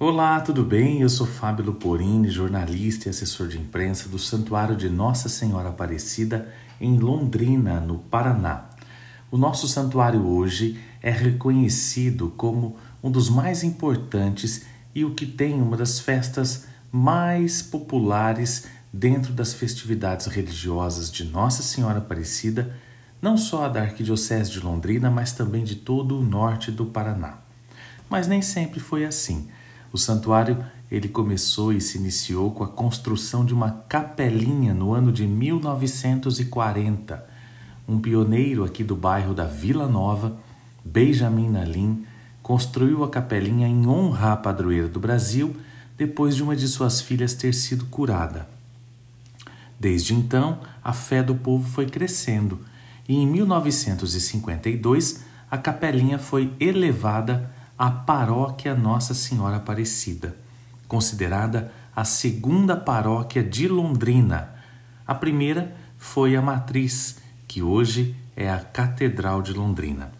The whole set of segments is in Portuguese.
Olá, tudo bem? Eu sou Fábio Luporini, jornalista e assessor de imprensa do Santuário de Nossa Senhora Aparecida em Londrina, no Paraná. O nosso santuário hoje é reconhecido como um dos mais importantes e o que tem uma das festas mais populares dentro das festividades religiosas de Nossa Senhora Aparecida, não só da Arquidiocese de Londrina, mas também de todo o norte do Paraná. Mas nem sempre foi assim. O santuário ele começou e se iniciou com a construção de uma capelinha no ano de 1940. Um pioneiro aqui do bairro da Vila Nova, Benjamin Nalim, construiu a capelinha em honra à padroeira do Brasil depois de uma de suas filhas ter sido curada. Desde então, a fé do povo foi crescendo e em 1952 a capelinha foi elevada a paróquia Nossa Senhora Aparecida, considerada a segunda paróquia de Londrina. A primeira foi a Matriz, que hoje é a Catedral de Londrina.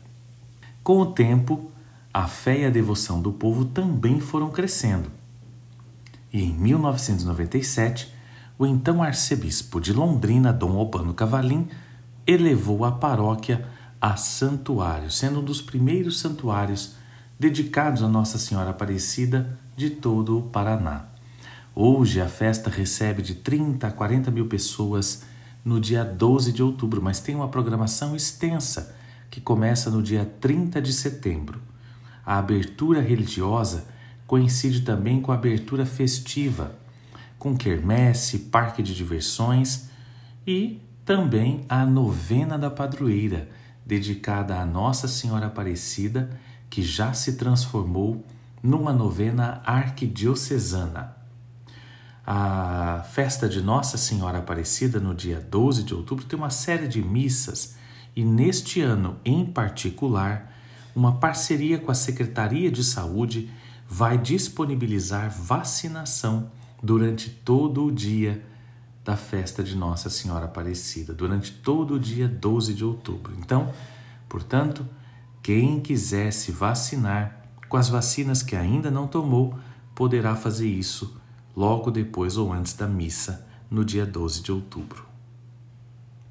Com o tempo, a fé e a devoção do povo também foram crescendo. E em 1997, o então arcebispo de Londrina, Dom Albano Cavalim, elevou a paróquia a santuário, sendo um dos primeiros santuários dedicados a Nossa Senhora Aparecida de todo o Paraná. Hoje a festa recebe de 30 a 40 mil pessoas no dia 12 de outubro, mas tem uma programação extensa que começa no dia 30 de setembro. A abertura religiosa coincide também com a abertura festiva, com quermesse, parque de diversões e também a novena da padroeira, dedicada a Nossa Senhora Aparecida que já se transformou numa novena arquidiocesana. A festa de Nossa Senhora Aparecida, no dia 12 de outubro, tem uma série de missas e, neste ano em particular, uma parceria com a Secretaria de Saúde vai disponibilizar vacinação durante todo o dia da festa de Nossa Senhora Aparecida, durante todo o dia 12 de outubro. Então, portanto, quem quiser se vacinar com as vacinas que ainda não tomou, poderá fazer isso logo depois ou antes da missa, no dia 12 de outubro.